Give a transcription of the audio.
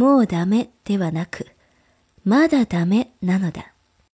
もうダメではなく、まだダメなのだ。